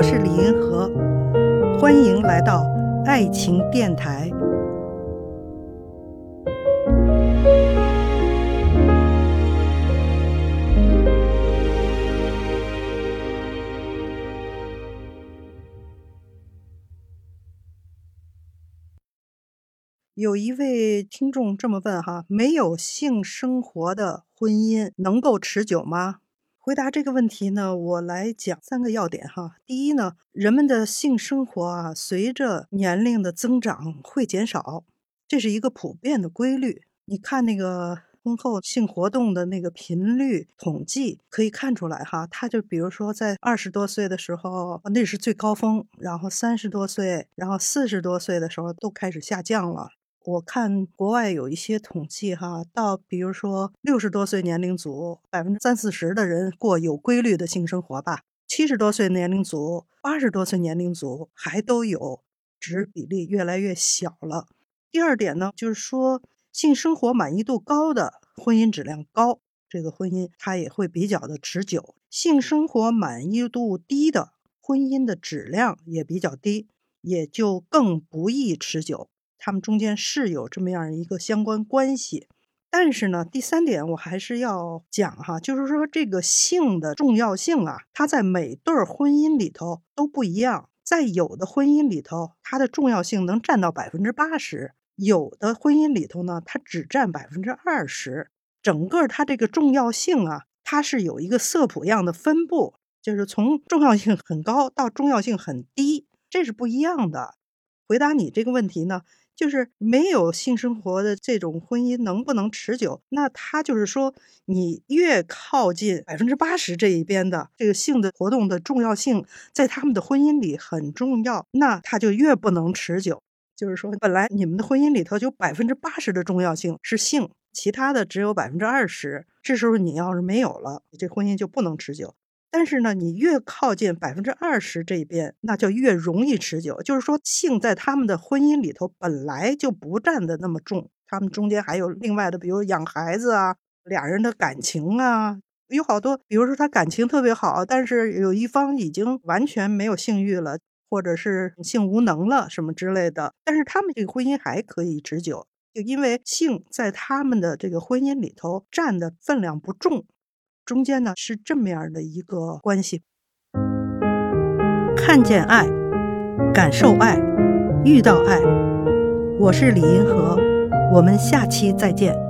我是李银河，欢迎来到爱情电台。有一位听众这么问哈：没有性生活的婚姻能够持久吗？回答这个问题呢，我来讲三个要点哈。第一呢，人们的性生活啊，随着年龄的增长会减少，这是一个普遍的规律。你看那个婚后性活动的那个频率统计，可以看出来哈。他就比如说在二十多岁的时候，那是最高峰，然后三十多岁，然后四十多岁的时候都开始下降了。我看国外有一些统计，哈，到比如说六十多岁年龄组，百分之三四十的人过有规律的性生活吧；七十多岁年龄组、八十多岁年龄组还都有，只比例越来越小了。第二点呢，就是说性生活满意度高的婚姻质量高，这个婚姻它也会比较的持久；性生活满意度低的婚姻的质量也比较低，也就更不易持久。他们中间是有这么样一个相关关系，但是呢，第三点我还是要讲哈，就是说这个性的重要性啊，它在每对婚姻里头都不一样。在有的婚姻里头，它的重要性能占到百分之八十；有的婚姻里头呢，它只占百分之二十。整个它这个重要性啊，它是有一个色谱样的分布，就是从重要性很高到重要性很低，这是不一样的。回答你这个问题呢？就是没有性生活的这种婚姻能不能持久？那他就是说，你越靠近百分之八十这一边的这个性的活动的重要性，在他们的婚姻里很重要，那他就越不能持久。就是说，本来你们的婚姻里头就百分之八十的重要性是性，其他的只有百分之二十，这时候你要是没有了，这婚姻就不能持久。但是呢，你越靠近百分之二十这边，那就越容易持久。就是说，性在他们的婚姻里头本来就不占的那么重，他们中间还有另外的，比如养孩子啊，俩人的感情啊，有好多。比如说他感情特别好，但是有一方已经完全没有性欲了，或者是性无能了什么之类的，但是他们这个婚姻还可以持久，就因为性在他们的这个婚姻里头占的分量不重。中间呢是这么样的一个关系，看见爱，感受爱，遇到爱。我是李银河，我们下期再见。